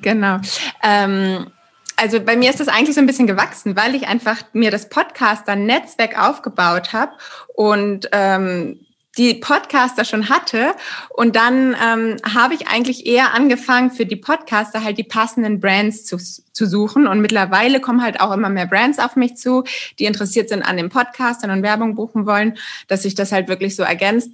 Genau. Ähm, also bei mir ist das eigentlich so ein bisschen gewachsen, weil ich einfach mir das Podcaster-Netzwerk aufgebaut habe und ähm, die Podcaster schon hatte. Und dann ähm, habe ich eigentlich eher angefangen, für die Podcaster halt die passenden Brands zu, zu suchen. Und mittlerweile kommen halt auch immer mehr Brands auf mich zu, die interessiert sind an den Podcastern und Werbung buchen wollen, dass sich das halt wirklich so ergänzt.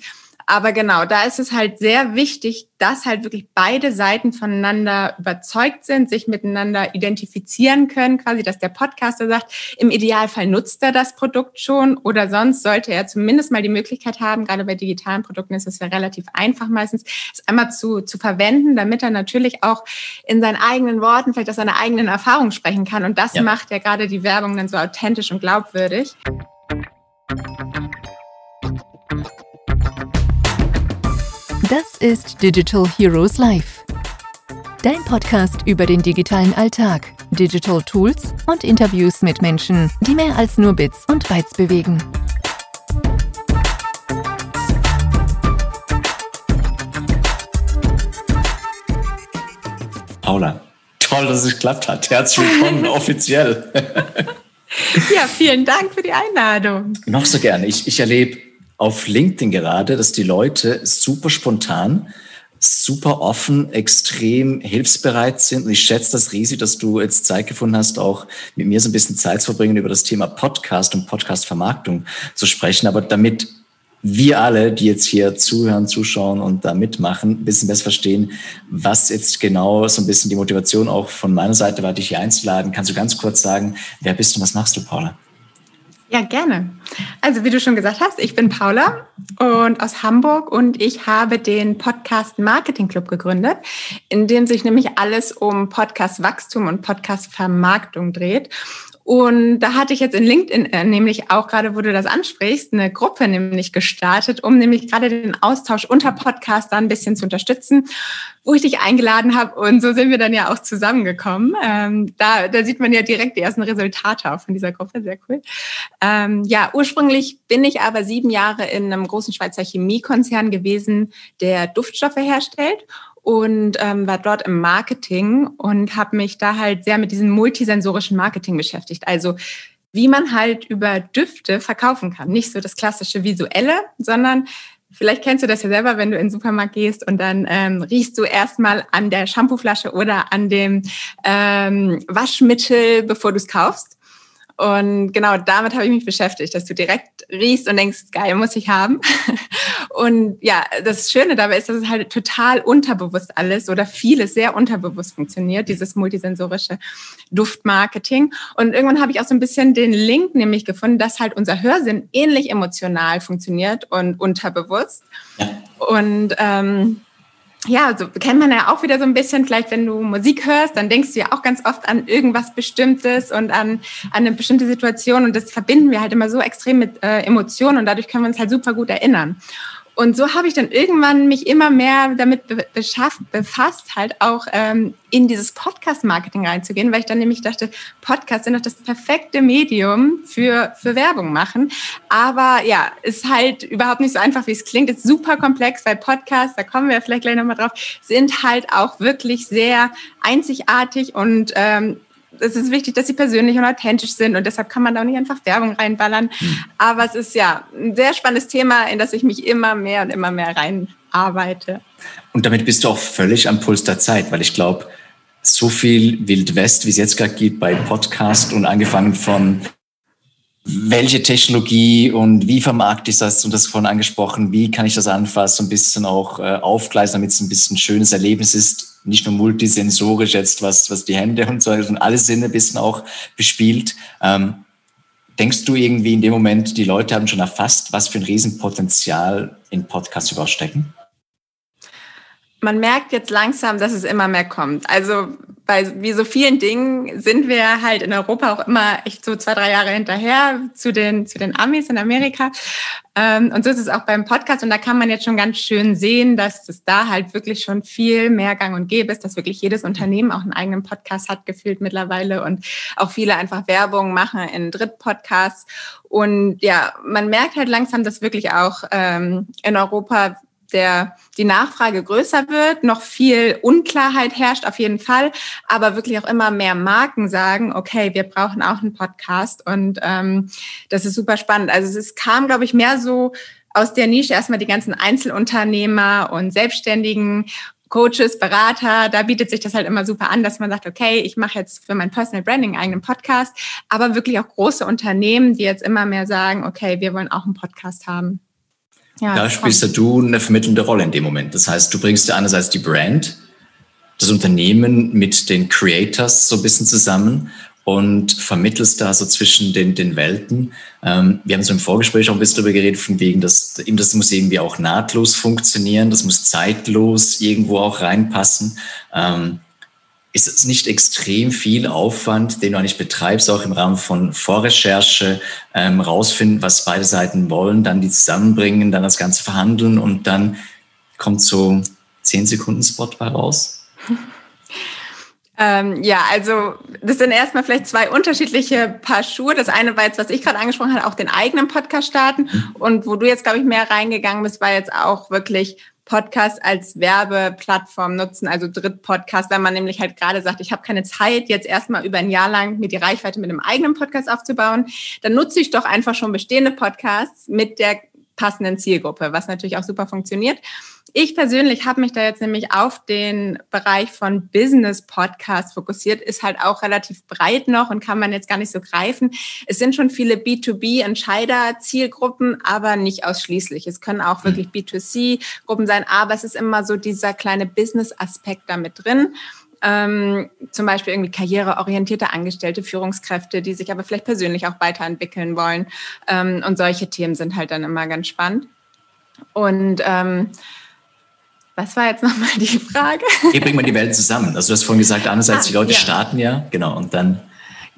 Aber genau, da ist es halt sehr wichtig, dass halt wirklich beide Seiten voneinander überzeugt sind, sich miteinander identifizieren können, quasi, dass der Podcaster sagt, im Idealfall nutzt er das Produkt schon oder sonst sollte er zumindest mal die Möglichkeit haben, gerade bei digitalen Produkten ist es ja relativ einfach meistens, es einmal zu, zu verwenden, damit er natürlich auch in seinen eigenen Worten, vielleicht aus seiner eigenen Erfahrung sprechen kann. Und das ja. macht ja gerade die Werbung dann so authentisch und glaubwürdig. Das ist Digital Heroes Live. Dein Podcast über den digitalen Alltag, Digital Tools und Interviews mit Menschen, die mehr als nur Bits und Bytes bewegen. Paula, toll, dass es geklappt hat. Herzlich willkommen offiziell. ja, vielen Dank für die Einladung. Noch so gerne. Ich, ich erlebe auf LinkedIn gerade, dass die Leute super spontan, super offen, extrem hilfsbereit sind. Und ich schätze das riesig, dass du jetzt Zeit gefunden hast, auch mit mir so ein bisschen Zeit zu verbringen, über das Thema Podcast und Podcast-Vermarktung zu sprechen. Aber damit wir alle, die jetzt hier zuhören, zuschauen und da mitmachen, ein bisschen besser verstehen, was jetzt genau so ein bisschen die Motivation auch von meiner Seite war, dich hier einzuladen. Kannst du ganz kurz sagen, wer bist du und was machst du, Paula? Ja, gerne. Also wie du schon gesagt hast, ich bin Paula und aus Hamburg und ich habe den Podcast Marketing Club gegründet, in dem sich nämlich alles um Podcast Wachstum und Podcast Vermarktung dreht. Und da hatte ich jetzt in LinkedIn äh, nämlich auch gerade, wo du das ansprichst, eine Gruppe nämlich gestartet, um nämlich gerade den Austausch unter Podcastern ein bisschen zu unterstützen, wo ich dich eingeladen habe. Und so sind wir dann ja auch zusammengekommen. Ähm, da, da sieht man ja direkt die ersten Resultate auch von dieser Gruppe. Sehr cool. Ähm, ja, ursprünglich bin ich aber sieben Jahre in einem großen Schweizer Chemiekonzern gewesen, der Duftstoffe herstellt und ähm, war dort im Marketing und habe mich da halt sehr mit diesem multisensorischen Marketing beschäftigt. Also wie man halt über Düfte verkaufen kann. Nicht so das klassische visuelle, sondern vielleicht kennst du das ja selber, wenn du in den Supermarkt gehst und dann ähm, riechst du erstmal an der Shampooflasche oder an dem ähm, Waschmittel, bevor du es kaufst. Und genau damit habe ich mich beschäftigt, dass du direkt riechst und denkst, geil, muss ich haben. Und ja, das Schöne dabei ist, dass es halt total unterbewusst alles oder vieles sehr unterbewusst funktioniert, dieses multisensorische Duftmarketing. Und irgendwann habe ich auch so ein bisschen den Link nämlich gefunden, dass halt unser Hörsinn ähnlich emotional funktioniert und unterbewusst. Ja. Und ähm, ja, so kennt man ja auch wieder so ein bisschen, vielleicht wenn du Musik hörst, dann denkst du ja auch ganz oft an irgendwas Bestimmtes und an, an eine bestimmte Situation. Und das verbinden wir halt immer so extrem mit äh, Emotionen. Und dadurch können wir uns halt super gut erinnern. Und so habe ich dann irgendwann mich immer mehr damit beschafft, befasst, halt auch ähm, in dieses Podcast-Marketing reinzugehen, weil ich dann nämlich dachte, Podcasts sind doch das perfekte Medium für, für Werbung machen. Aber ja, ist halt überhaupt nicht so einfach, wie es klingt. Ist super komplex, weil Podcasts, da kommen wir vielleicht gleich nochmal drauf, sind halt auch wirklich sehr einzigartig und ähm, es ist wichtig, dass sie persönlich und authentisch sind und deshalb kann man da auch nicht einfach Werbung reinballern. Mhm. Aber es ist ja ein sehr spannendes Thema, in das ich mich immer mehr und immer mehr reinarbeite. Und damit bist du auch völlig am Puls der Zeit, weil ich glaube, so viel Wild West, wie es jetzt gerade geht bei Podcast und angefangen von welche Technologie und wie vermarkte ich das und das vorhin angesprochen, wie kann ich das anfassen, ein bisschen auch äh, aufgleisen, damit es ein bisschen ein schönes Erlebnis ist, nicht nur multisensorisch jetzt, was, was die Hände und so, sondern alle Sinne ein bisschen auch bespielt. Ähm, denkst du irgendwie in dem Moment, die Leute haben schon erfasst, was für ein Riesenpotenzial in Podcasts überstecken? Man merkt jetzt langsam, dass es immer mehr kommt. Also bei wie so vielen Dingen sind wir halt in Europa auch immer echt so zwei, drei Jahre hinterher zu den, zu den Amis in Amerika. Ähm, und so ist es auch beim Podcast. Und da kann man jetzt schon ganz schön sehen, dass es da halt wirklich schon viel mehr gang und gäbe ist, dass wirklich jedes Unternehmen auch einen eigenen Podcast hat, gefühlt mittlerweile. Und auch viele einfach Werbung machen in Drittpodcasts. Und ja, man merkt halt langsam, dass wirklich auch ähm, in Europa der, die Nachfrage größer wird, noch viel Unklarheit herrscht auf jeden Fall, aber wirklich auch immer mehr Marken sagen, okay, wir brauchen auch einen Podcast und ähm, das ist super spannend. Also es kam, glaube ich, mehr so aus der Nische erstmal die ganzen Einzelunternehmer und Selbstständigen Coaches, Berater, da bietet sich das halt immer super an, dass man sagt, okay, ich mache jetzt für mein Personal Branding einen eigenen Podcast, aber wirklich auch große Unternehmen, die jetzt immer mehr sagen, okay, wir wollen auch einen Podcast haben. Ja, da spielst kommt. du eine vermittelnde Rolle in dem Moment. Das heißt, du bringst ja einerseits die Brand, das Unternehmen mit den Creators so ein bisschen zusammen und vermittelst da so zwischen den, den Welten. Ähm, wir haben so im Vorgespräch auch ein bisschen darüber geredet, von wegen, dass das muss irgendwie auch nahtlos funktionieren, das muss zeitlos irgendwo auch reinpassen. Ähm, ist es nicht extrem viel Aufwand, den du eigentlich betreibst, auch im Rahmen von Vorrecherche, ähm, rausfinden, was beide Seiten wollen, dann die zusammenbringen, dann das Ganze verhandeln und dann kommt so 10 Sekunden Spot bei raus? Ähm, ja, also das sind erstmal vielleicht zwei unterschiedliche Paar Schuhe. Das eine war jetzt, was ich gerade angesprochen habe, auch den eigenen Podcast starten. Mhm. Und wo du jetzt, glaube ich, mehr reingegangen bist, war jetzt auch wirklich Podcast als Werbeplattform nutzen, also Drittpodcast, wenn man nämlich halt gerade sagt, ich habe keine Zeit, jetzt erstmal über ein Jahr lang mir die Reichweite mit einem eigenen Podcast aufzubauen, dann nutze ich doch einfach schon bestehende Podcasts mit der passenden Zielgruppe, was natürlich auch super funktioniert. Ich persönlich habe mich da jetzt nämlich auf den Bereich von Business Podcast fokussiert, ist halt auch relativ breit noch und kann man jetzt gar nicht so greifen. Es sind schon viele B2B-Entscheider-Zielgruppen, aber nicht ausschließlich. Es können auch wirklich B2C-Gruppen sein, aber es ist immer so dieser kleine Business-Aspekt damit drin. Ähm, zum Beispiel irgendwie karriereorientierte Angestellte, Führungskräfte, die sich aber vielleicht persönlich auch weiterentwickeln wollen. Ähm, und solche Themen sind halt dann immer ganz spannend. Und ähm, was war jetzt nochmal die Frage? Wie bringt man die Welt zusammen? Also du hast vorhin gesagt, einerseits ah, die Leute ja. starten ja, genau, und dann.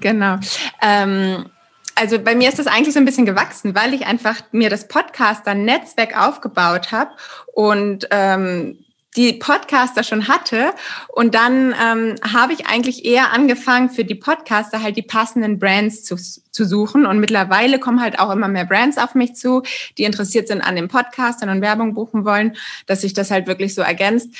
Genau. Ähm, also bei mir ist das eigentlich so ein bisschen gewachsen, weil ich einfach mir das Podcaster-Netzwerk aufgebaut habe und ähm, die Podcaster schon hatte. Und dann ähm, habe ich eigentlich eher angefangen, für die Podcaster halt die passenden Brands zu, zu suchen. Und mittlerweile kommen halt auch immer mehr Brands auf mich zu, die interessiert sind an den Podcastern und Werbung buchen wollen, dass sich das halt wirklich so ergänzt.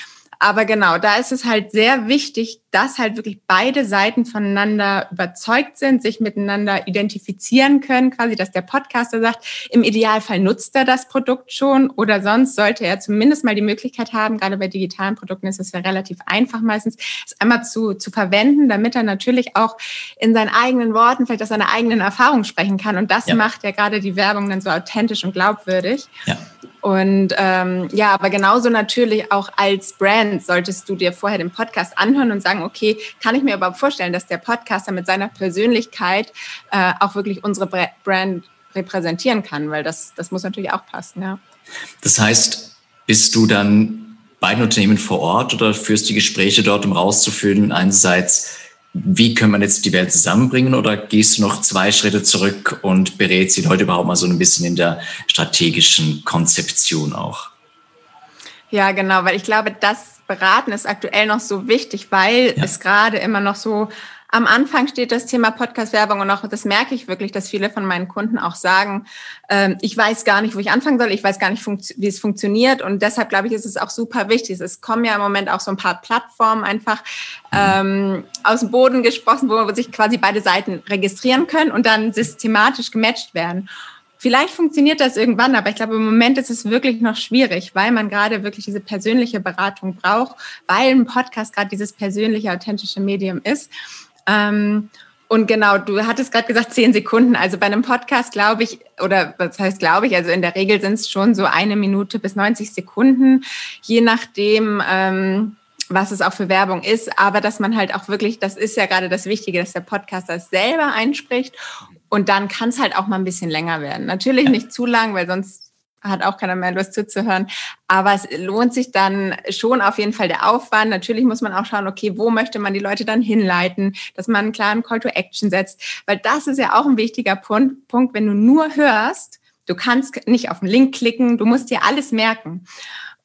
Aber genau, da ist es halt sehr wichtig, dass halt wirklich beide Seiten voneinander überzeugt sind, sich miteinander identifizieren können, quasi, dass der Podcaster sagt, im Idealfall nutzt er das Produkt schon oder sonst sollte er zumindest mal die Möglichkeit haben, gerade bei digitalen Produkten ist es ja relativ einfach meistens, es einmal zu, zu verwenden, damit er natürlich auch in seinen eigenen Worten vielleicht aus seiner eigenen Erfahrung sprechen kann. Und das ja. macht ja gerade die Werbung dann so authentisch und glaubwürdig. Ja. Und ähm, ja, aber genauso natürlich auch als Brand solltest du dir vorher den Podcast anhören und sagen, okay, kann ich mir überhaupt vorstellen, dass der Podcaster mit seiner Persönlichkeit äh, auch wirklich unsere Brand repräsentieren kann, weil das, das muss natürlich auch passen, ja. Das heißt, bist du dann bei den Unternehmen vor Ort oder führst die Gespräche dort, um rauszufinden, einerseits, wie können wir jetzt die Welt zusammenbringen oder gehst du noch zwei Schritte zurück und berätst die Leute überhaupt mal so ein bisschen in der strategischen Konzeption auch? Ja, genau, weil ich glaube, das Beraten ist aktuell noch so wichtig, weil ja. es gerade immer noch so am Anfang steht das Thema Podcast-Werbung und auch das merke ich wirklich, dass viele von meinen Kunden auch sagen, ähm, ich weiß gar nicht, wo ich anfangen soll, ich weiß gar nicht, wie es funktioniert und deshalb glaube ich, ist es auch super wichtig. Es kommen ja im Moment auch so ein paar Plattformen einfach ähm, aus dem Boden gesprochen, wo sich quasi beide Seiten registrieren können und dann systematisch gematcht werden. Vielleicht funktioniert das irgendwann, aber ich glaube, im Moment ist es wirklich noch schwierig, weil man gerade wirklich diese persönliche Beratung braucht, weil ein Podcast gerade dieses persönliche, authentische Medium ist. Ähm, und genau, du hattest gerade gesagt, zehn Sekunden. Also bei einem Podcast glaube ich, oder was heißt glaube ich, also in der Regel sind es schon so eine Minute bis 90 Sekunden, je nachdem, ähm, was es auch für Werbung ist. Aber dass man halt auch wirklich, das ist ja gerade das Wichtige, dass der Podcaster es selber einspricht. Und dann kann es halt auch mal ein bisschen länger werden. Natürlich nicht zu lang, weil sonst hat auch keiner mehr Lust zuzuhören. Aber es lohnt sich dann schon auf jeden Fall der Aufwand. Natürlich muss man auch schauen, okay, wo möchte man die Leute dann hinleiten, dass man einen klaren Call to Action setzt. Weil das ist ja auch ein wichtiger Punkt, Punkt wenn du nur hörst, du kannst nicht auf den Link klicken, du musst dir alles merken.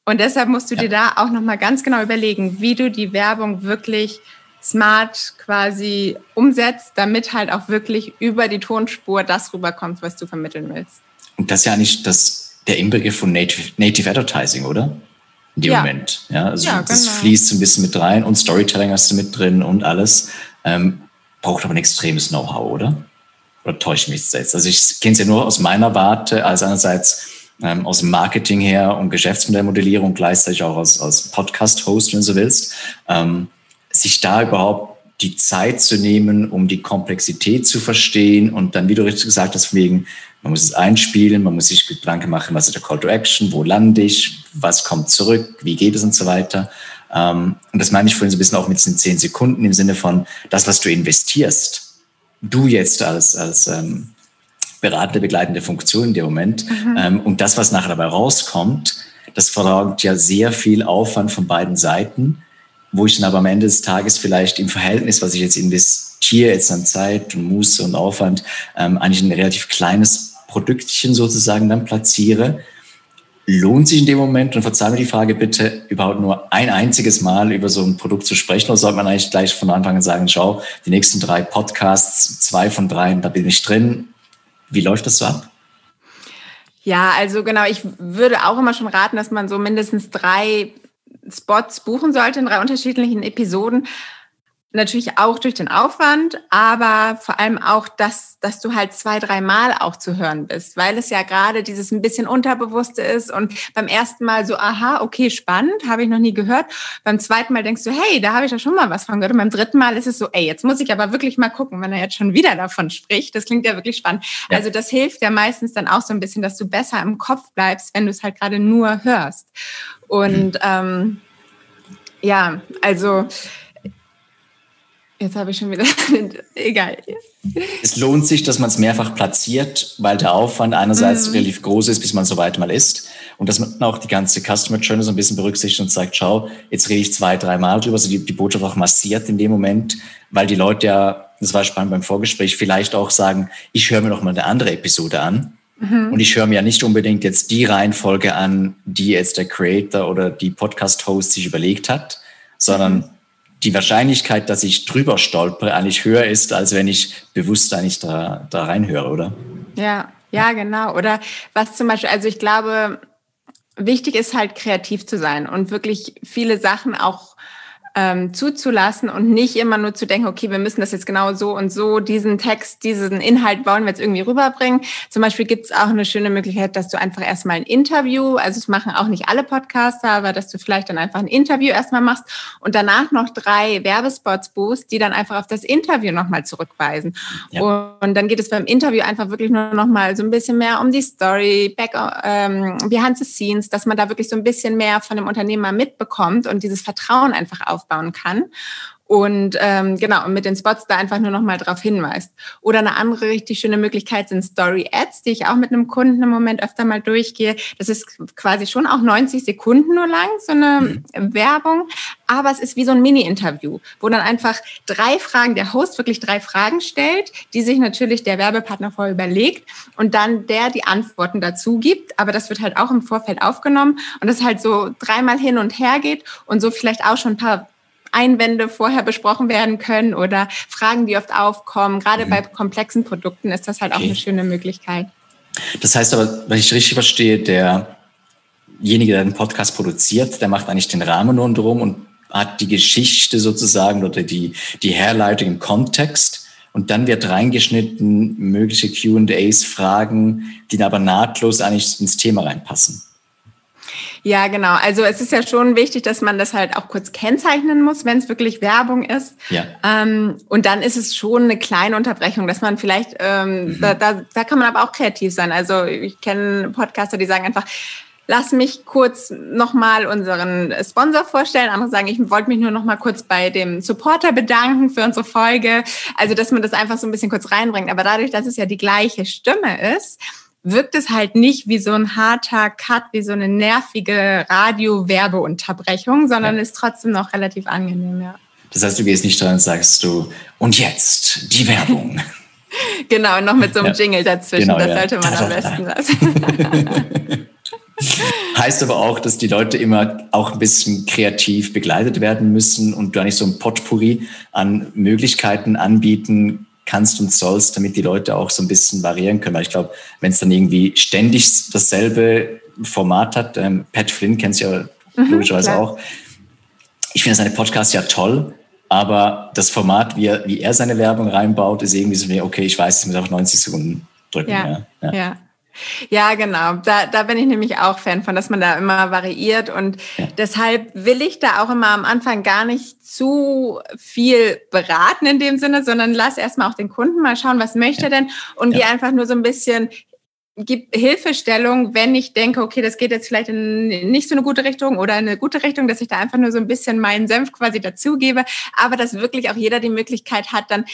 Und deshalb musst du ja. dir da auch nochmal ganz genau überlegen, wie du die Werbung wirklich smart quasi umsetzt, damit halt auch wirklich über die Tonspur das rüberkommt, was du vermitteln willst. Und das ist ja nicht das der Inbegriff von Native, Native Advertising, oder? In dem ja. Moment. Ja, also ja, das genau. fließt so ein bisschen mit rein und Storytelling hast du mit drin und alles. Ähm, braucht aber ein extremes Know-how, oder? Oder täusche ich mich jetzt? Also ich kenne es ja nur aus meiner Warte, als einerseits ähm, aus dem Marketing her und Geschäftsmodellmodellierung, gleichzeitig auch aus, aus Podcast-Host, wenn du willst. Ähm, sich da überhaupt die Zeit zu nehmen, um die Komplexität zu verstehen und dann, wie du richtig gesagt hast, wegen, man muss es einspielen, man muss sich Gedanken machen, was ist der Call to Action, wo lande ich, was kommt zurück, wie geht es und so weiter. Ähm, und das meine ich vorhin so ein bisschen auch mit diesen zehn Sekunden im Sinne von das, was du investierst. Du jetzt als, als ähm, beratende, begleitende Funktion in dem Moment. Mhm. Ähm, und das, was nachher dabei rauskommt, das verlangt ja sehr viel Aufwand von beiden Seiten wo ich dann aber am Ende des Tages vielleicht im Verhältnis, was ich jetzt investiere, jetzt an Zeit und Muße und Aufwand, ähm, eigentlich ein relativ kleines Produktchen sozusagen dann platziere. Lohnt sich in dem Moment, und verzeih mir die Frage bitte, überhaupt nur ein einziges Mal über so ein Produkt zu sprechen, oder sollte man eigentlich gleich von Anfang an sagen, schau, die nächsten drei Podcasts, zwei von drei, da bin ich drin. Wie läuft das so ab? Ja, also genau, ich würde auch immer schon raten, dass man so mindestens drei Spots buchen sollte in drei unterschiedlichen Episoden. Natürlich auch durch den Aufwand, aber vor allem auch, dass, dass du halt zwei, dreimal auch zu hören bist, weil es ja gerade dieses ein bisschen Unterbewusste ist und beim ersten Mal so, aha, okay, spannend, habe ich noch nie gehört. Beim zweiten Mal denkst du, hey, da habe ich ja schon mal was von gehört. Und beim dritten Mal ist es so, ey, jetzt muss ich aber wirklich mal gucken, wenn er jetzt schon wieder davon spricht. Das klingt ja wirklich spannend. Ja. Also das hilft ja meistens dann auch so ein bisschen, dass du besser im Kopf bleibst, wenn du es halt gerade nur hörst. Und ähm, ja, also jetzt habe ich schon wieder, egal. Es lohnt sich, dass man es mehrfach platziert, weil der Aufwand einerseits mhm. relativ groß ist, bis man so weit mal ist. Und dass man auch die ganze Customer Journey so ein bisschen berücksichtigt und sagt, schau, jetzt rede ich zwei, drei Mal drüber, also die, die Botschaft auch massiert in dem Moment, weil die Leute ja, das war spannend beim Vorgespräch, vielleicht auch sagen, ich höre mir noch mal eine andere Episode an Mhm. Und ich höre mir ja nicht unbedingt jetzt die Reihenfolge an, die jetzt der Creator oder die Podcast-Host sich überlegt hat, sondern mhm. Die Wahrscheinlichkeit, dass ich drüber stolpere, eigentlich höher ist, als wenn ich bewusst eigentlich da, da reinhöre, oder? Ja, ja, genau. Oder was zum Beispiel, also ich glaube, wichtig ist halt kreativ zu sein und wirklich viele Sachen auch ähm, zuzulassen und nicht immer nur zu denken, okay, wir müssen das jetzt genau so und so, diesen Text, diesen Inhalt wollen wir jetzt irgendwie rüberbringen. Zum Beispiel gibt es auch eine schöne Möglichkeit, dass du einfach erstmal ein Interview, also es machen auch nicht alle Podcaster, aber dass du vielleicht dann einfach ein Interview erstmal machst und danach noch drei Werbespots buchst, die dann einfach auf das Interview nochmal zurückweisen. Ja. Und dann geht es beim Interview einfach wirklich nur nochmal so ein bisschen mehr um die Story, back, ähm, behind the scenes, dass man da wirklich so ein bisschen mehr von dem Unternehmer mitbekommt und dieses Vertrauen einfach auf aufbauen kann. Und ähm, genau, und mit den Spots da einfach nur noch mal drauf hinweist. Oder eine andere richtig schöne Möglichkeit sind Story Ads, die ich auch mit einem Kunden im Moment öfter mal durchgehe. Das ist quasi schon auch 90 Sekunden nur lang, so eine mhm. Werbung. Aber es ist wie so ein Mini-Interview, wo dann einfach drei Fragen, der Host wirklich drei Fragen stellt, die sich natürlich der Werbepartner vorher überlegt und dann der die Antworten dazu gibt. Aber das wird halt auch im Vorfeld aufgenommen und das halt so dreimal hin und her geht und so vielleicht auch schon ein paar Einwände vorher besprochen werden können oder Fragen, die oft aufkommen. Gerade mhm. bei komplexen Produkten ist das halt okay. auch eine schöne Möglichkeit. Das heißt aber, wenn ich richtig verstehe, derjenige, der den Podcast produziert, der macht eigentlich den Rahmen rundherum und hat die Geschichte sozusagen oder die, die Herleitung im Kontext. Und dann wird reingeschnitten mögliche Q&As, Fragen, die aber nahtlos eigentlich ins Thema reinpassen. Ja, genau. Also es ist ja schon wichtig, dass man das halt auch kurz kennzeichnen muss, wenn es wirklich Werbung ist. Ja. Ähm, und dann ist es schon eine kleine Unterbrechung, dass man vielleicht, ähm, mhm. da, da, da kann man aber auch kreativ sein. Also ich kenne Podcaster, die sagen einfach, lass mich kurz nochmal unseren Sponsor vorstellen. Andere sagen, ich wollte mich nur nochmal kurz bei dem Supporter bedanken für unsere Folge. Also, dass man das einfach so ein bisschen kurz reinbringt. Aber dadurch, dass es ja die gleiche Stimme ist, wirkt es halt nicht wie so ein harter Cut, wie so eine nervige Radio-Werbeunterbrechung, sondern ja. ist trotzdem noch relativ angenehm, ja. Das heißt, du gehst nicht dran und sagst du, und jetzt die Werbung. genau, noch mit so einem ja. Jingle dazwischen. Genau, das sollte man am besten lassen. heißt aber auch, dass die Leute immer auch ein bisschen kreativ begleitet werden müssen und du nicht so ein Potpourri an Möglichkeiten anbieten kannst und sollst, damit die Leute auch so ein bisschen variieren können. Weil ich glaube, wenn es dann irgendwie ständig dasselbe Format hat, ähm, Pat Flynn kennt es ja mhm, logischerweise klar. auch. Ich finde seine Podcasts ja toll, aber das Format, wie er, wie er seine Werbung reinbaut, ist irgendwie so wie, okay, ich weiß, es muss auch 90 Sekunden drücken. Ja, ja. ja. Ja. Ja, genau. Da, da bin ich nämlich auch Fan von, dass man da immer variiert. Und ja. deshalb will ich da auch immer am Anfang gar nicht zu viel beraten in dem Sinne, sondern lass erstmal auch den Kunden mal schauen, was möchte er denn und ja. geh einfach nur so ein bisschen gib Hilfestellung, wenn ich denke, okay, das geht jetzt vielleicht in nicht so eine gute Richtung oder in eine gute Richtung, dass ich da einfach nur so ein bisschen meinen Senf quasi dazugebe, aber dass wirklich auch jeder die Möglichkeit hat, dann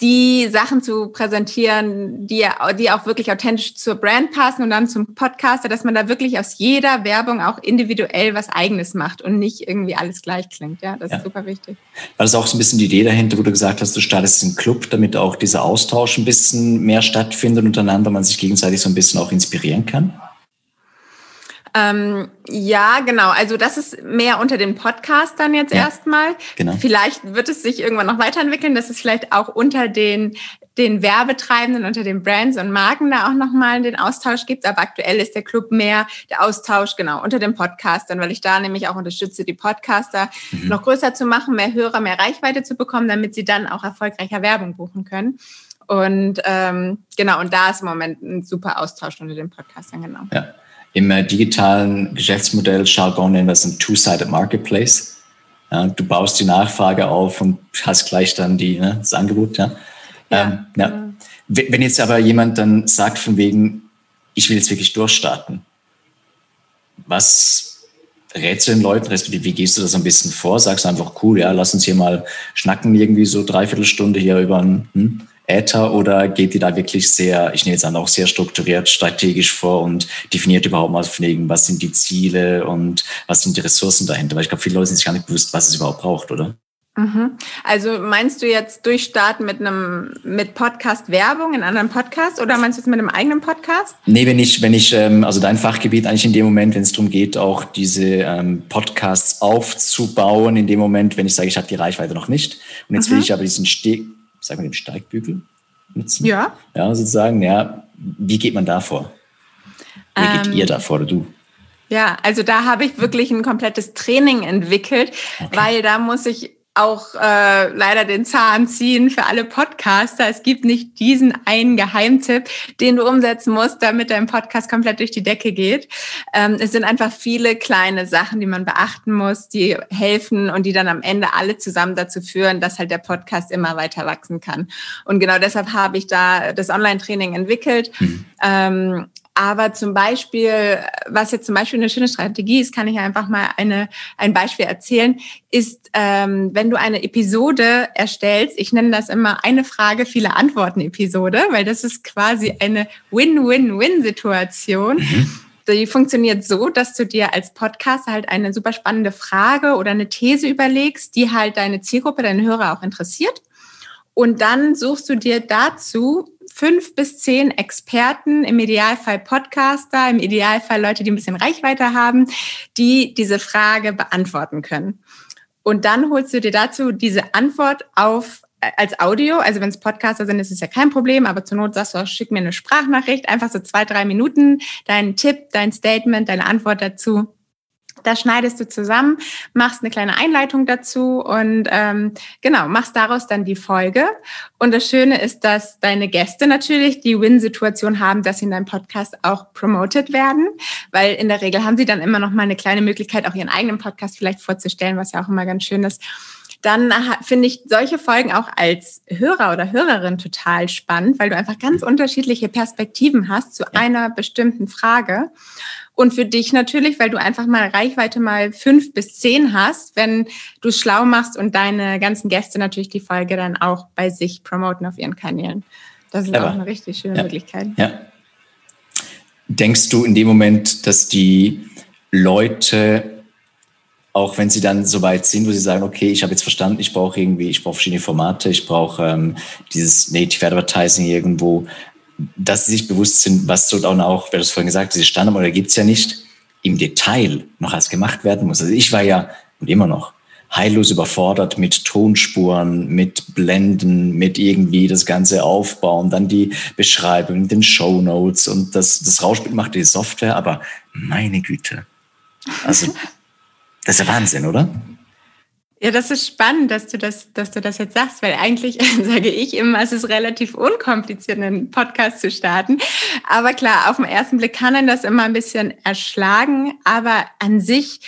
die Sachen zu präsentieren, die, die auch wirklich authentisch zur Brand passen und dann zum Podcaster, dass man da wirklich aus jeder Werbung auch individuell was Eigenes macht und nicht irgendwie alles gleich klingt. Ja, das ja. ist super wichtig. War das auch so ein bisschen die Idee dahinter, wo du gesagt hast, du startest einen Club, damit auch dieser Austausch ein bisschen mehr stattfindet untereinander, man sich gegenseitig so ein bisschen auch inspirieren kann? Ähm, ja, genau. Also das ist mehr unter den Podcastern jetzt ja, erstmal. Genau. Vielleicht wird es sich irgendwann noch weiterentwickeln, dass es vielleicht auch unter den den Werbetreibenden, unter den Brands und Marken da auch nochmal den Austausch gibt. Aber aktuell ist der Club mehr der Austausch, genau, unter den Podcastern, weil ich da nämlich auch unterstütze, die Podcaster mhm. noch größer zu machen, mehr Hörer, mehr Reichweite zu bekommen, damit sie dann auch erfolgreicher Werbung buchen können. Und ähm, genau, und da ist im Moment ein super Austausch unter den Podcastern, genau. Ja. Im äh, digitalen Geschäftsmodell Jargon nennen wir es ein Two-Sided Marketplace. Ja, du baust die Nachfrage auf und hast gleich dann die, ne, das Angebot. Ja. ähm, ja. Wenn jetzt aber jemand dann sagt von wegen, ich will jetzt wirklich durchstarten, was rätst du den Leuten, respektive wie gehst du das ein bisschen vor? Sagst du einfach, cool, ja, lass uns hier mal schnacken, irgendwie so dreiviertel Stunde hier über ein, hm, Äther oder geht ihr da wirklich sehr, ich nehme jetzt an, auch sehr strukturiert, strategisch vor und definiert überhaupt mal von wegen, was sind die Ziele und was sind die Ressourcen dahinter? Weil ich glaube, viele Leute sind sich gar nicht bewusst, was es überhaupt braucht, oder? Mhm. Also meinst du jetzt durchstarten mit einem mit Podcast Werbung in anderen Podcasts oder meinst du jetzt mit einem eigenen Podcast? Nee, wenn ich, wenn ich, ähm, also dein Fachgebiet eigentlich in dem Moment, wenn es darum geht, auch diese ähm, Podcasts aufzubauen, in dem Moment, wenn ich sage, ich habe die Reichweite noch nicht und jetzt mhm. will ich aber diesen Steg, sagen wir den Steigbügel nutzen. Ja. Ja, sozusagen, ja. Wie geht man da vor? Wie ähm, geht ihr da vor oder du? Ja, also da habe ich wirklich ein komplettes Training entwickelt, okay. weil da muss ich auch äh, leider den Zahn ziehen für alle Podcaster. Es gibt nicht diesen einen Geheimtipp, den du umsetzen musst, damit dein Podcast komplett durch die Decke geht. Ähm, es sind einfach viele kleine Sachen, die man beachten muss, die helfen und die dann am Ende alle zusammen dazu führen, dass halt der Podcast immer weiter wachsen kann. Und genau deshalb habe ich da das Online-Training entwickelt. Mhm. Ähm, aber zum Beispiel, was jetzt zum Beispiel eine schöne Strategie ist, kann ich einfach mal eine, ein Beispiel erzählen, ist, ähm, wenn du eine Episode erstellst, ich nenne das immer eine Frage, viele Antworten Episode, weil das ist quasi eine Win-Win-Win-Situation. Mhm. Die funktioniert so, dass du dir als Podcaster halt eine super spannende Frage oder eine These überlegst, die halt deine Zielgruppe, deine Hörer auch interessiert. Und dann suchst du dir dazu fünf bis zehn Experten, im Idealfall Podcaster, im Idealfall Leute, die ein bisschen Reichweite haben, die diese Frage beantworten können. Und dann holst du dir dazu diese Antwort auf äh, als Audio, also wenn es Podcaster sind, ist es ja kein Problem, aber zur Not sagst du auch, schick mir eine Sprachnachricht, einfach so zwei, drei Minuten, deinen Tipp, dein Statement, deine Antwort dazu das schneidest du zusammen, machst eine kleine Einleitung dazu und ähm, genau, machst daraus dann die Folge. Und das Schöne ist, dass deine Gäste natürlich die Win-Situation haben, dass sie in deinem Podcast auch promoted werden, weil in der Regel haben sie dann immer noch mal eine kleine Möglichkeit, auch ihren eigenen Podcast vielleicht vorzustellen, was ja auch immer ganz schön ist dann finde ich solche Folgen auch als Hörer oder Hörerin total spannend, weil du einfach ganz unterschiedliche Perspektiven hast zu einer bestimmten Frage. Und für dich natürlich, weil du einfach mal Reichweite mal fünf bis zehn hast, wenn du es schlau machst und deine ganzen Gäste natürlich die Folge dann auch bei sich promoten auf ihren Kanälen. Das ist Aber, auch eine richtig schöne ja, Möglichkeit. Ja. Denkst du in dem Moment, dass die Leute, auch wenn sie dann so weit sind, wo sie sagen, okay, ich habe jetzt verstanden, ich brauche irgendwie, ich brauche verschiedene Formate, ich brauche ähm, dieses Native Advertising irgendwo, dass sie sich bewusst sind, was dort auch, wer das vorhin gesagt, diese Standardmodelle gibt es ja nicht, im Detail noch als gemacht werden muss. Also ich war ja und immer noch heillos überfordert mit Tonspuren, mit Blenden, mit irgendwie das Ganze aufbauen, dann die Beschreibung, den Show Notes und das, das Rauschbild macht die Software, aber meine Güte. Also, das ist ja Wahnsinn, oder? Ja, das ist spannend, dass du das, dass du das jetzt sagst, weil eigentlich sage ich immer, es ist relativ unkompliziert, einen Podcast zu starten. Aber klar, auf den ersten Blick kann einen das immer ein bisschen erschlagen. Aber an sich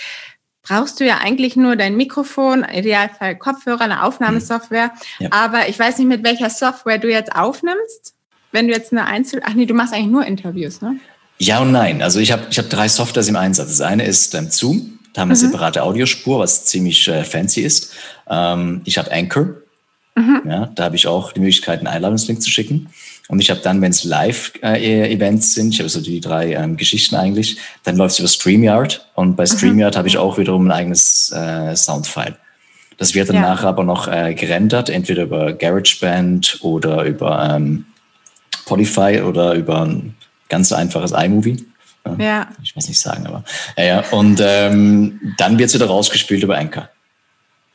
brauchst du ja eigentlich nur dein Mikrofon, Idealfall Kopfhörer, eine Aufnahmesoftware. Ja. Aber ich weiß nicht, mit welcher Software du jetzt aufnimmst. Wenn du jetzt eine Einzel... Ach nee, du machst eigentlich nur Interviews, ne? Ja und nein. Also ich habe ich hab drei Softwares im Einsatz. Das eine ist ähm, Zoom. Da haben wir mhm. eine separate Audiospur, was ziemlich äh, fancy ist. Ähm, ich habe Anchor. Mhm. Ja, da habe ich auch die Möglichkeit, einen Einladungslink zu schicken. Und ich habe dann, wenn es Live-Events sind, ich habe so die drei ähm, Geschichten eigentlich, dann läuft es über StreamYard. Und bei mhm. StreamYard mhm. habe ich auch wiederum ein eigenes äh, Soundfile. Das wird dann ja. nachher aber noch äh, gerendert, entweder über GarageBand oder über ähm, Polyfy oder über ein ganz einfaches iMovie. Ja. Ich weiß nicht sagen, aber ja, ja. Und ähm, dann wird es wieder rausgespielt über Anchor.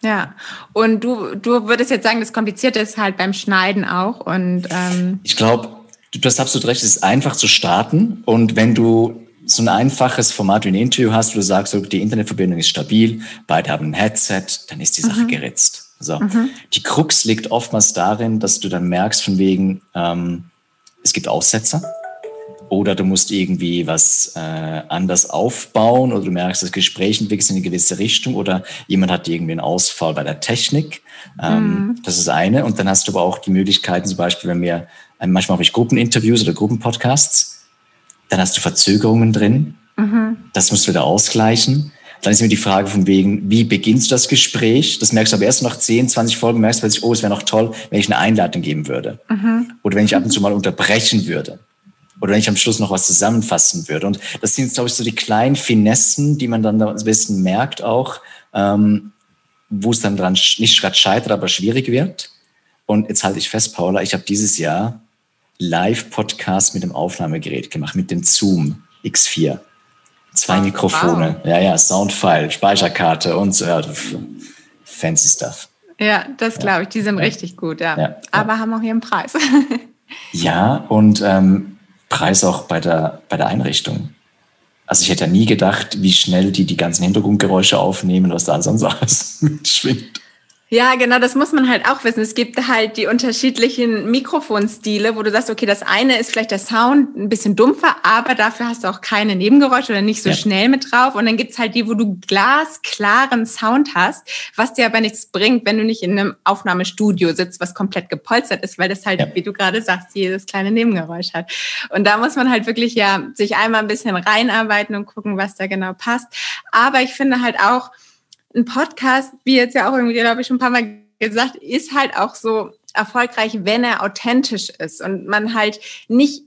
Ja, und du, du würdest jetzt sagen, das Komplizierte ist halt beim Schneiden auch. Und ähm ich glaube, du hast absolut recht, es ist einfach zu starten. Und wenn du so ein einfaches Format wie ein Interview hast, wo du sagst, so, die Internetverbindung ist stabil, beide haben ein Headset, dann ist die Sache mhm. geritzt. So. Mhm. Die Krux liegt oftmals darin, dass du dann merkst, von wegen, ähm, es gibt Aussetzer oder du musst irgendwie was äh, anders aufbauen oder du merkst, das Gespräch entwickelt sich in eine gewisse Richtung oder jemand hat irgendwie einen Ausfall bei der Technik. Ähm, mhm. Das ist eine. Und dann hast du aber auch die Möglichkeiten, zum Beispiel, wenn wir, äh, manchmal habe ich Gruppeninterviews oder Gruppenpodcasts, dann hast du Verzögerungen drin. Mhm. Das musst du wieder ausgleichen. Dann ist mir die Frage von wegen, wie beginnst du das Gespräch? Das merkst du aber erst nach 10, 20 Folgen, merkst du plötzlich, oh, es wäre noch toll, wenn ich eine Einladung geben würde. Mhm. Oder wenn ich ab und zu mal unterbrechen würde oder wenn ich am Schluss noch was zusammenfassen würde. Und das sind, glaube ich, so die kleinen Finessen, die man dann ein bisschen merkt auch, ähm, wo es dann dran nicht gerade scheitert, aber schwierig wird. Und jetzt halte ich fest, Paula, ich habe dieses Jahr Live-Podcast mit dem Aufnahmegerät gemacht, mit dem Zoom X4. Zwei oh, Mikrofone, wow. ja, ja, Soundfile, Speicherkarte und so, ja, fancy stuff. Ja, das glaube ich, die sind ja. richtig gut, ja. ja. Aber haben auch ihren Preis. ja, und ähm, Preis auch bei der, bei der Einrichtung. Also ich hätte ja nie gedacht, wie schnell die die ganzen Hintergrundgeräusche aufnehmen, was da sonst alles mitschwingt. Ja, genau, das muss man halt auch wissen. Es gibt halt die unterschiedlichen Mikrofonstile, wo du sagst, okay, das eine ist vielleicht der Sound ein bisschen dumpfer, aber dafür hast du auch keine Nebengeräusche oder nicht so ja. schnell mit drauf. Und dann gibt's halt die, wo du glasklaren Sound hast, was dir aber nichts bringt, wenn du nicht in einem Aufnahmestudio sitzt, was komplett gepolstert ist, weil das halt, ja. wie du gerade sagst, jedes kleine Nebengeräusch hat. Und da muss man halt wirklich ja sich einmal ein bisschen reinarbeiten und gucken, was da genau passt. Aber ich finde halt auch, ein Podcast, wie jetzt ja auch irgendwie, glaube ich, schon ein paar Mal gesagt, ist halt auch so erfolgreich, wenn er authentisch ist und man halt nicht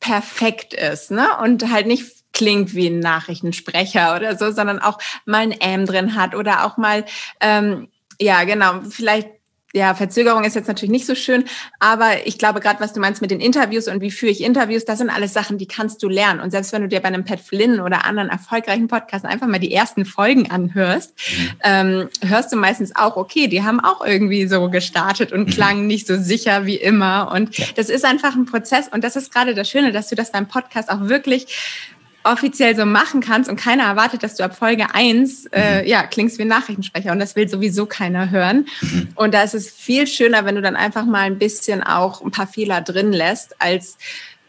perfekt ist, ne? Und halt nicht klingt wie ein Nachrichtensprecher oder so, sondern auch mal ein M drin hat oder auch mal, ähm, ja, genau, vielleicht ja, Verzögerung ist jetzt natürlich nicht so schön, aber ich glaube gerade, was du meinst mit den Interviews und wie führe ich Interviews, das sind alles Sachen, die kannst du lernen. Und selbst wenn du dir bei einem Pat Flynn oder anderen erfolgreichen Podcasts einfach mal die ersten Folgen anhörst, mhm. ähm, hörst du meistens auch, okay, die haben auch irgendwie so gestartet und mhm. klangen nicht so sicher wie immer. Und ja. das ist einfach ein Prozess. Und das ist gerade das Schöne, dass du das beim Podcast auch wirklich offiziell so machen kannst und keiner erwartet, dass du ab Folge eins äh, mhm. ja, klingst wie ein Nachrichtensprecher und das will sowieso keiner hören. Mhm. Und da ist es viel schöner, wenn du dann einfach mal ein bisschen auch ein paar Fehler drin lässt, als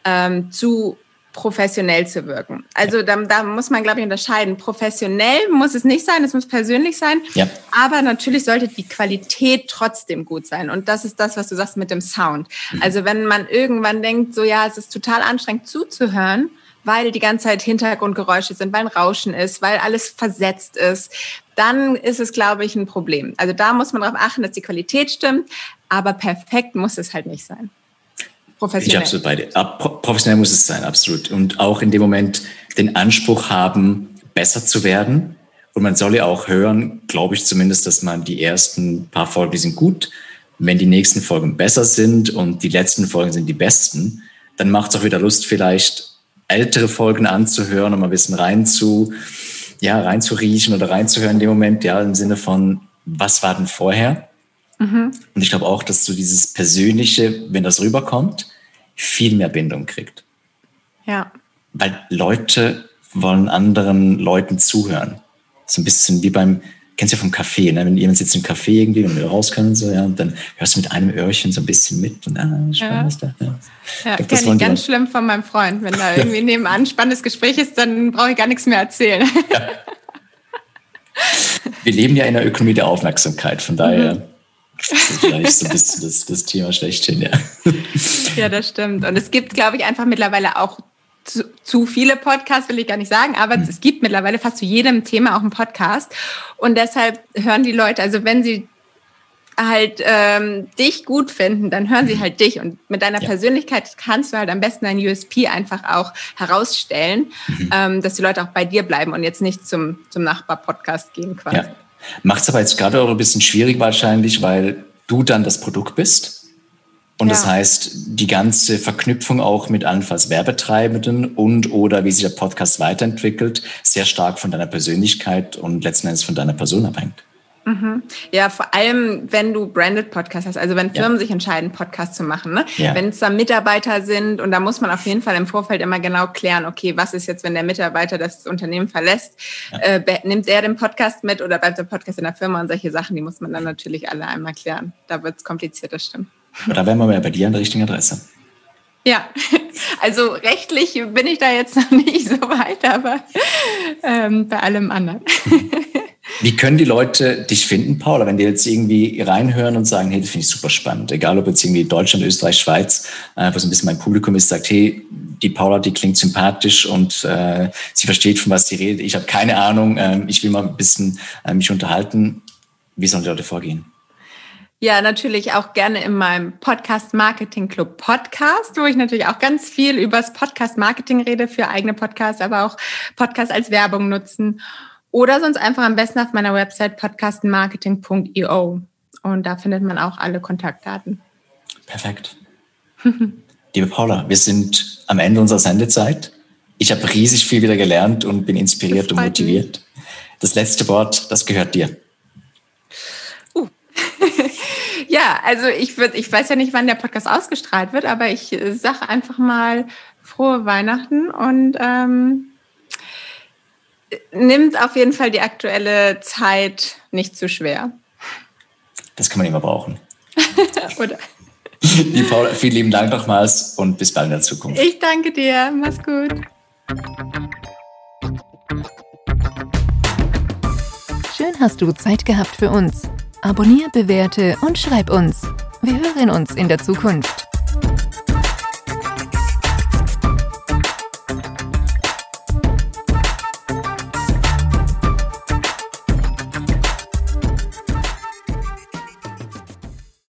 ähm, zu professionell zu wirken. Also da, da muss man, glaube ich, unterscheiden. Professionell muss es nicht sein, es muss persönlich sein, ja. aber natürlich sollte die Qualität trotzdem gut sein. Und das ist das, was du sagst mit dem Sound. Mhm. Also wenn man irgendwann denkt, so ja, es ist total anstrengend zuzuhören, weil die ganze Zeit Hintergrundgeräusche sind, weil ein Rauschen ist, weil alles versetzt ist, dann ist es, glaube ich, ein Problem. Also da muss man darauf achten, dass die Qualität stimmt, aber perfekt muss es halt nicht sein. Professionell. Ich absolut beide. Professionell muss es sein, absolut. Und auch in dem Moment den Anspruch haben, besser zu werden. Und man soll ja auch hören, glaube ich zumindest, dass man die ersten paar Folgen, die sind gut. Wenn die nächsten Folgen besser sind und die letzten Folgen sind die besten, dann macht es auch wieder Lust, vielleicht ältere Folgen anzuhören, um ein bisschen rein zu, ja, reinzuriechen oder reinzuhören in dem Moment, ja, im Sinne von, was war denn vorher? Mhm. Und ich glaube auch, dass so dieses Persönliche, wenn das rüberkommt, viel mehr Bindung kriegt. Ja. Weil Leute wollen anderen Leuten zuhören. So ein bisschen wie beim, kennst du ja vom Café, ne? wenn jemand sitzt im Café irgendwie und wir raus können, so, ja, und dann hörst du mit einem Öhrchen so ein bisschen mit und ah, spannend ja. da. Ja, ja ich kenne ich ganz schlimm von meinem Freund. Wenn da irgendwie nebenan ein spannendes Gespräch ist, dann brauche ich gar nichts mehr erzählen. Ja. Wir leben ja in der Ökonomie der Aufmerksamkeit, von daher. Mhm. Das ist vielleicht so ein bisschen das, das Thema schlechthin, ja. Ja, das stimmt. Und es gibt, glaube ich, einfach mittlerweile auch zu, zu viele Podcasts, will ich gar nicht sagen, aber mhm. es gibt mittlerweile fast zu jedem Thema auch einen Podcast. Und deshalb hören die Leute, also wenn sie halt ähm, dich gut finden, dann hören sie mhm. halt dich. Und mit deiner ja. Persönlichkeit kannst du halt am besten dein USP einfach auch herausstellen, mhm. ähm, dass die Leute auch bei dir bleiben und jetzt nicht zum, zum Nachbar-Podcast gehen quasi. Ja. Macht es aber jetzt gerade auch ein bisschen schwierig wahrscheinlich, weil du dann das Produkt bist und ja. das heißt, die ganze Verknüpfung auch mit allenfalls Werbetreibenden und oder wie sich der Podcast weiterentwickelt, sehr stark von deiner Persönlichkeit und letzten Endes von deiner Person abhängt. Mhm. Ja, vor allem, wenn du Branded Podcast hast, also wenn Firmen ja. sich entscheiden, Podcast zu machen, ne? Ja. wenn es da Mitarbeiter sind und da muss man auf jeden Fall im Vorfeld immer genau klären, okay, was ist jetzt, wenn der Mitarbeiter das Unternehmen verlässt, ja. äh, nimmt er den Podcast mit oder bleibt der Podcast in der Firma und solche Sachen, die muss man dann natürlich alle einmal klären. Da wird es kompliziert, das stimmt. Da wären wir ja bei dir an der richtigen Adresse. Ja, also rechtlich bin ich da jetzt noch nicht so weit, aber ähm, bei allem anderen. Wie können die Leute dich finden, Paula, wenn die jetzt irgendwie reinhören und sagen, hey, das finde ich super spannend, egal ob jetzt irgendwie Deutschland, Österreich, Schweiz, äh, was ein bisschen mein Publikum ist, sagt, hey, die Paula, die klingt sympathisch und äh, sie versteht, von was sie redet. Ich habe keine Ahnung, äh, ich will mal ein bisschen äh, mich unterhalten. Wie sollen die Leute vorgehen? Ja, natürlich auch gerne in meinem Podcast Marketing Club Podcast, wo ich natürlich auch ganz viel übers Podcast Marketing rede für eigene Podcasts, aber auch Podcasts als Werbung nutzen. Oder sonst einfach am besten auf meiner Website podcastmarketing.io. Und da findet man auch alle Kontaktdaten. Perfekt. Liebe Paula, wir sind am Ende unserer Sendezeit. Ich habe riesig viel wieder gelernt und bin inspiriert und motiviert. Das letzte Wort, das gehört dir. Ja, also ich würde, ich weiß ja nicht, wann der Podcast ausgestrahlt wird, aber ich äh, sage einfach mal frohe Weihnachten und ähm, nimmt auf jeden Fall die aktuelle Zeit nicht zu schwer. Das kann man immer brauchen. Oder? Die Paula, vielen lieben Dank nochmals und bis bald in der Zukunft. Ich danke dir. Mach's gut. Schön hast du Zeit gehabt für uns. Abonnier, bewerte und schreib uns. Wir hören uns in der Zukunft.